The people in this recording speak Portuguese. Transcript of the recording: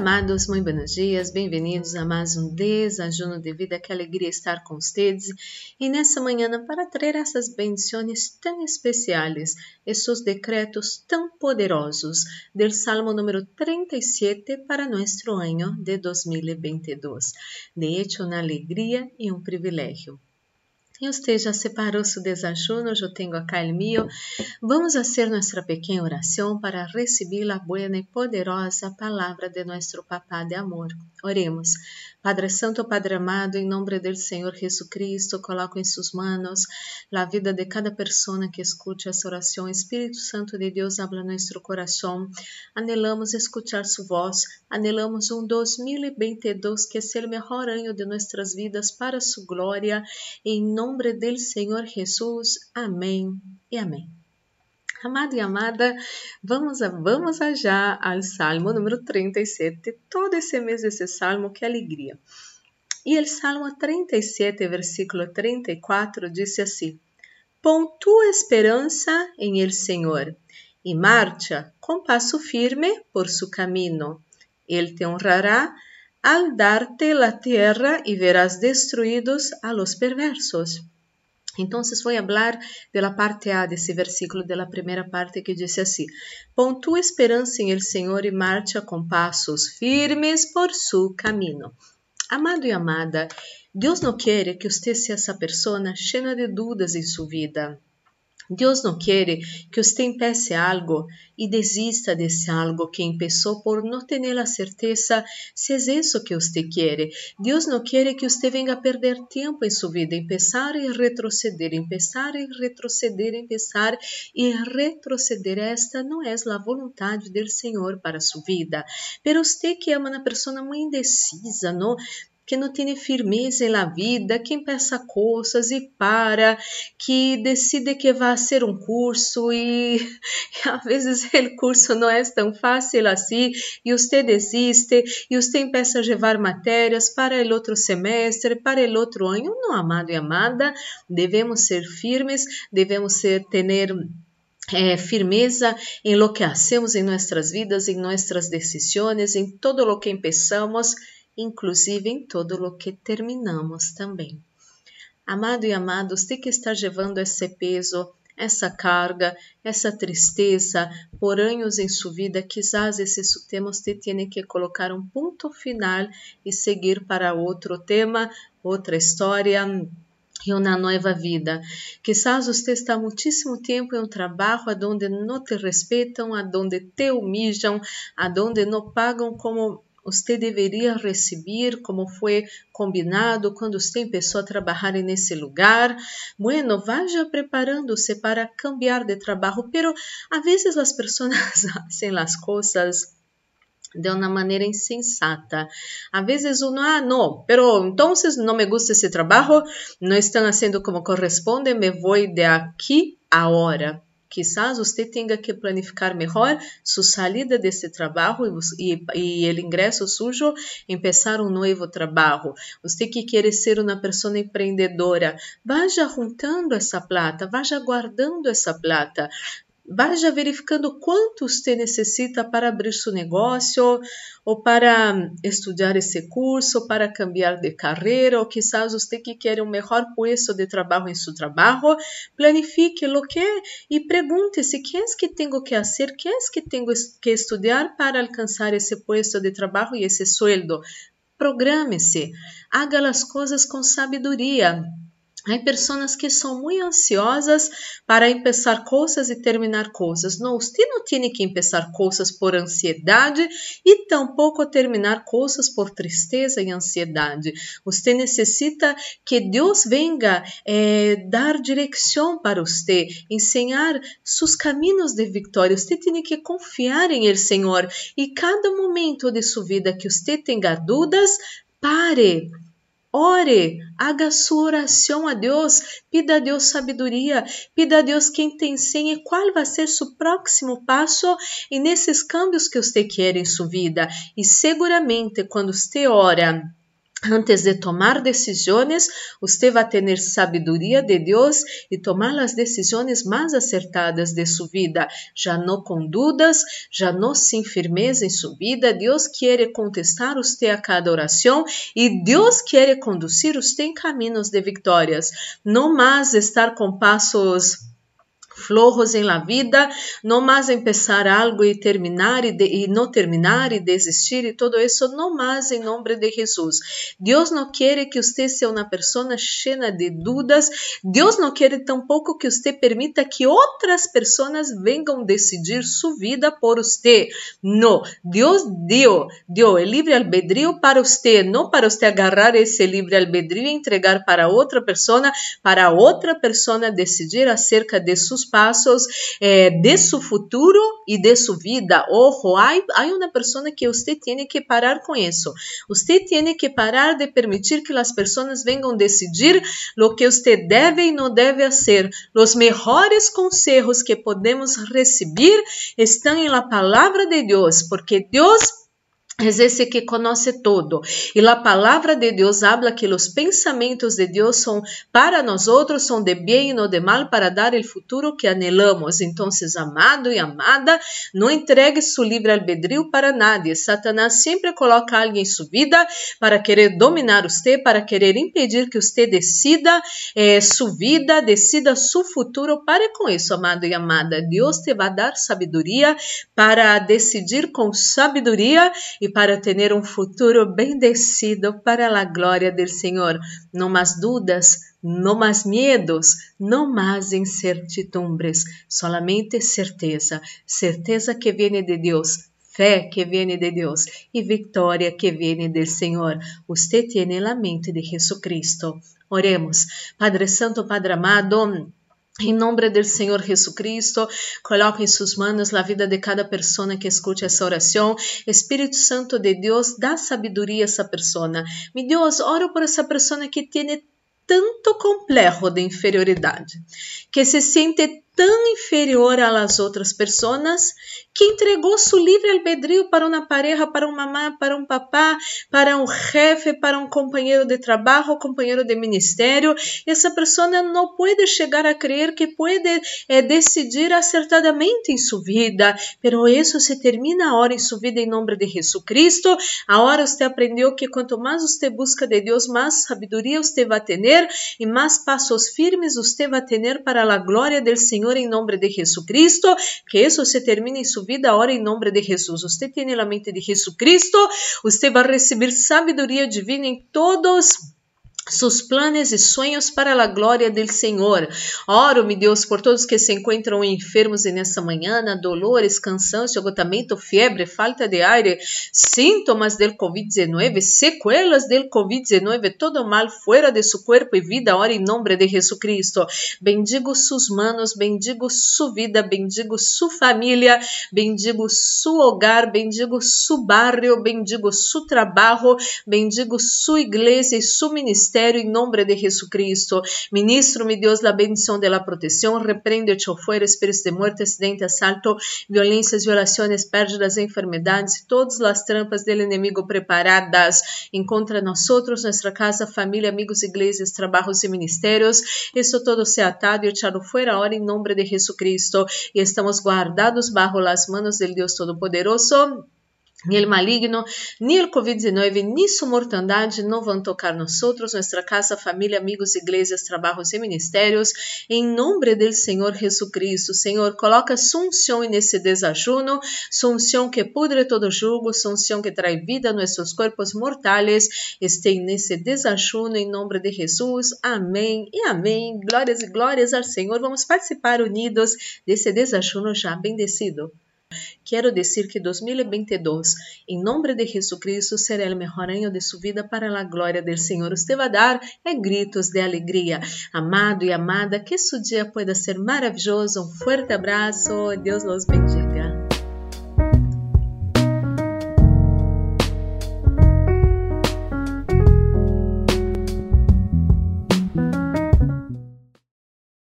amados, muito buenos dias, bem-vindos a mais um desajuno de vida. Que alegria estar com vocês e nessa manhã para trazer essas bendições tão especiais, esses decretos tão poderosos do Salmo número 37 para nosso ano de 2022. De hecho, uma alegria e um privilégio. E você já separou seu desajuno, eu tenho acá o meu. Vamos fazer nossa pequena oração para receber a boa e poderosa palavra de nosso Papá de amor. Oremos. Padre Santo, Padre amado, em nome do Senhor Jesucristo, coloco em suas mãos a vida de cada pessoa que escute essa oração. Espírito Santo de Deus, habla nosso coração. Anelamos escutar sua voz. Anelamos um 2022 que seja o melhor ano de nossas vidas para sua glória. Em nome do Senhor Jesus. Amém e amém. Amado e amada, vamos, a, vamos a já ao Salmo número 37. Todo esse mês esse Salmo, que alegria. E o Salmo 37, versículo 34, disse assim: Pon tua esperança em el Senhor e marcha com passo firme por su camino. Ele te honrará al darte la tierra e verás destruídos a los perversos. Então, vou falar da parte A desse versículo, da primeira parte que diz assim: Pon tu esperança em el Senhor e marcha com passos firmes por su caminho. Amado e amada, Deus não quer que você seja essa pessoa cheia de dúvidas em sua vida. Deus não quer que você empece algo e desista desse algo que começou por não ter a certeza se é isso que você quer. Deus não quer que você venha a perder tempo em sua vida, empezar e retroceder, empezar e retroceder, empezar e retroceder. Esta não é a vontade do Senhor para sua vida. Pero você que é uma pessoa muito indecisa, não? Que não tem firmeza na vida, que pensa coisas e para, que decide que vai ser um curso e, e às vezes o curso não é tão fácil assim e você desiste e você começa a levar matérias para o outro semestre, para o outro ano. Não, amado e amada, devemos ser firmes, devemos ser ter é, firmeza em lo que hacemos em nossas vidas, em nossas decisões, em todo lo que empezamos inclusive em todo o que terminamos também. Amado e amado, você que está levando esse peso, essa carga, essa tristeza por anos em sua vida, quizás esse tema você tenha que colocar um ponto final e seguir para outro tema, outra história e uma nova vida. Quizás você está muitíssimo tempo em um trabalho onde não te respeitam, onde te humilham, onde não pagam como você deveria receber como foi combinado quando você começou a trabalhar nesse lugar. Bueno, vaya preparando-se para cambiar de trabalho, pero a vezes as pessoas fazem as coisas de uma maneira insensata. A vezes uno, ah, não, pero entonces não me gusta esse trabalho, não estão fazendo como corresponde, me vou de aqui agora. Quizás você tenha que planificar melhor sua saída desse trabalho e, o ingresso sujo, começar um novo trabalho. Você que quer ser uma pessoa empreendedora, vá juntando essa plata, vá guardando essa plata. Vá verificando quanto você necessita para abrir seu negócio, ou para estudar esse curso, para cambiar de carreira, ou quizás você que quer um melhor puesto de trabalho em seu trabalho, planifique o que e pergunte-se: que é que tenho que fazer, que é que tenho que estudar para alcançar esse puesto de trabalho e esse sueldo. Programe-se, haga as coisas com sabedoria. Há pessoas que são muito ansiosas para começar coisas e terminar coisas. Não, você não tem que começar coisas por ansiedade e tampouco terminar coisas por tristeza e ansiedade. Você necessita que Deus venga eh, dar direção para você, ensinar seus caminhos de vitória. Você tem que confiar em Ele, Senhor. E cada momento de sua vida que você tenha dúvidas, pare Ore, haga sua oração a Deus, pida a Deus sabedoria, pida a Deus quem te ensine qual vai ser seu próximo passo e nesses cambios que você quer em sua vida. E seguramente quando você ora Antes de tomar decisões, você vai ter sabedoria de Deus e tomar as decisões mais acertadas de sua vida, já não com dúvidas, já não sem firmeza em sua vida. Deus quer contestar você a cada oração e Deus quer conduzir você em caminhos de vitórias. Não mais estar com passos flojos en la vida, no más empezar algo y terminar y, de, terminar y desistir y todo eso, no más en nombre de Jesús. Dios no quiere que usted sea una persona llena de dudas, Dios no quiere tampoco que usted permita que otras personas vengan a decidir su vida por usted. No, Dios dio, dio el libre albedrío para usted, no para usted agarrar ese libre albedrío y entregar para otra persona, para otra persona decidir acerca de sus passos eh, de su futuro y de su vida. Ojo, hay una persona que usted tiene que parar con eso. Usted tiene que parar de permitir que las personas vengan a decidir lo que usted debe y no debe hacer. Los mejores consejos que podemos recibir están en la de Dios, porque Dios es esse que conhece todo. E a palavra de Deus habla que os pensamentos de Deus são para nós outros, são de bem e não de mal, para dar o futuro que anelamos. Então, amado e amada, não entregue seu livre albedrío para nadie. Satanás sempre coloca alguém em sua vida para querer dominar você, para querer impedir que você decida eh, sua vida, decida seu futuro. Pare com isso, amado e amada. Deus te vai dar sabedoria para decidir com sabedoria e para ter um futuro bendecido para a glória do Senhor. Não mais dúvidas, não mais medos, não mais incertidumbres, solamente certeza, certeza que vem de Deus, fé que vem de Deus e vitória que vem do Senhor. Você tem a mente de Jesucristo. Oremos. Padre Santo, Padre amado, em nome do Senhor Jesus Cristo, coloque em suas mãos a vida de cada pessoa que escute essa oração. Espírito Santo de Deus, dá sabedoria a essa pessoa. Meu Deus, oro por essa pessoa que tem tanto complexo de inferioridade, que se sente tão inferior las outras pessoas que entregou seu livre albedrío para uma pareja, para uma mamá, para um papá, para um jefe, para um companheiro de trabalho, companheiro de ministério. Essa pessoa não pode chegar a crer que pode eh, decidir acertadamente em sua vida, pero isso se termina agora em sua vida em nome de Jesus Cristo. Agora você aprendeu que quanto mais você busca de Deus, mais sabedoria você vai ter e mais passos firmes você vai ter para a glória do Senhor em nome de Jesus Cristo. Que isso se termine em sua vida ahora em nome de Jesus. Você tem a mente de Jesus Cristo, você vai receber sabedoria divina em todos sus planes e sonhos para a glória do Senhor. Oro, meu Deus, por todos que se encontram enfermos nessa manhã, dolores, cansaço, agotamento, febre, falta de ar, síntomas del COVID-19, sequelas del COVID-19, todo mal fora de seu corpo e vida, ora em nome de Jesus Cristo. Bendigo suas manos, bendigo sua vida, bendigo sua família, bendigo seu hogar, bendigo seu barrio, bendigo seu trabalho, bendigo sua igreja e seu ministério em nome de Jesucristo. Ministro-me, Deus, la bendição de la proteção. Repreende o fuera espíritos de muerte, acidente, assalto, violências, violações, pérdidas, enfermedades, todas as trampas do inimigo preparadas em contra nós, nossa casa, família, amigos, igrejas, trabalhos e ministérios. Isso todo se atado e echado fuera ahora em nome de Jesucristo. E estamos guardados bajo las manos del Deus Todo-Poderoso ni maligno, ni el COVID-19, ni su mortandade não vão tocar nós outros, nossa casa, família, amigos, igrejas, trabalhos e ministérios, em nome do Senhor Jesus Cristo. Senhor, coloca sunção nesse desajuno, sunção que pudre todo jugo, sunção que traz vida a nossos corpos mortais, esteja nesse desajuno, em nome de Jesus. Amém e amém. Glórias e glórias ao Senhor. Vamos participar unidos desse desajuno já bendecido. Quero dizer que 2022, em nome de Jesucristo, será o melhor ano de sua vida para a glória do Senhor. Você vai dar é gritos de alegria. Amado e amada, que seu dia pueda ser maravilhoso. Um forte abraço. Deus los bendiga.